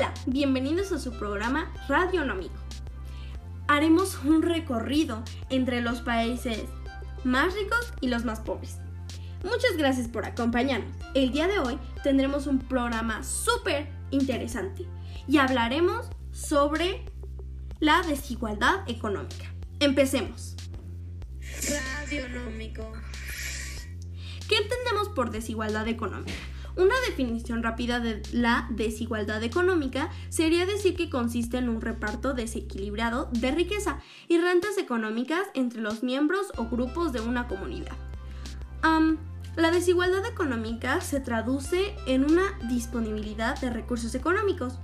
Hola, bienvenidos a su programa Radionómico. Haremos un recorrido entre los países más ricos y los más pobres. Muchas gracias por acompañarnos. El día de hoy tendremos un programa súper interesante y hablaremos sobre la desigualdad económica. Empecemos. Radionómico. ¿Qué entendemos por desigualdad económica? Una definición rápida de la desigualdad económica sería decir que consiste en un reparto desequilibrado de riqueza y rentas económicas entre los miembros o grupos de una comunidad. la desigualdad económica se traduce en una disponibilidad de recursos económicos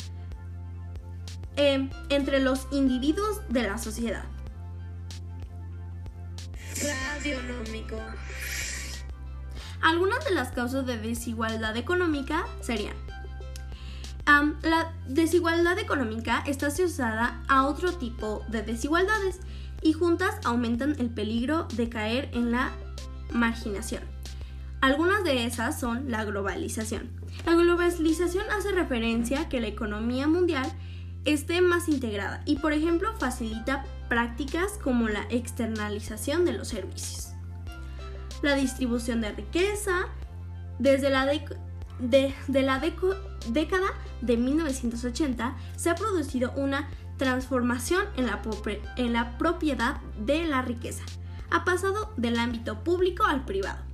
eh, entre los individuos de la sociedad. Algunas de las causas de desigualdad económica serían la desigualdad económica está asociada a otro tipo de desigualdades y juntas aumentan el peligro de caer en la marginación. Algunas de esas son la globalización. La globalización hace referencia a que la economía mundial esté más integrada y, por ejemplo, facilita prácticas como la externalización de los servicios la distribución de riqueza. Desde la, de, la década de 1980 se ha producido una transformación en la, en la propiedad de la riqueza. Ha pasado del ámbito público al privado.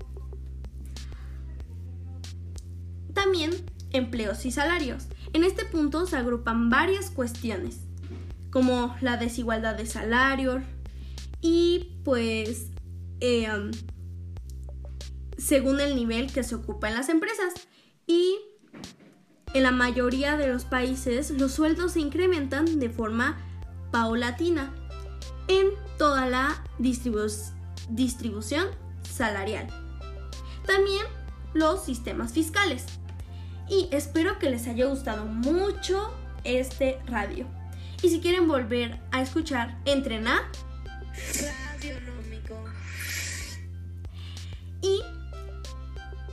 También empleos y salarios. En este punto se agrupan varias cuestiones, como la desigualdad de salarios y pues eh, según el nivel que se ocupa en las empresas. Y en la mayoría de los países los sueldos se incrementan de forma paulatina en toda la distribución salarial. También los sistemas fiscales. Y espero que les haya gustado mucho este radio. Y si quieren volver a escuchar, entrenar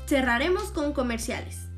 Cerraremos con comerciales.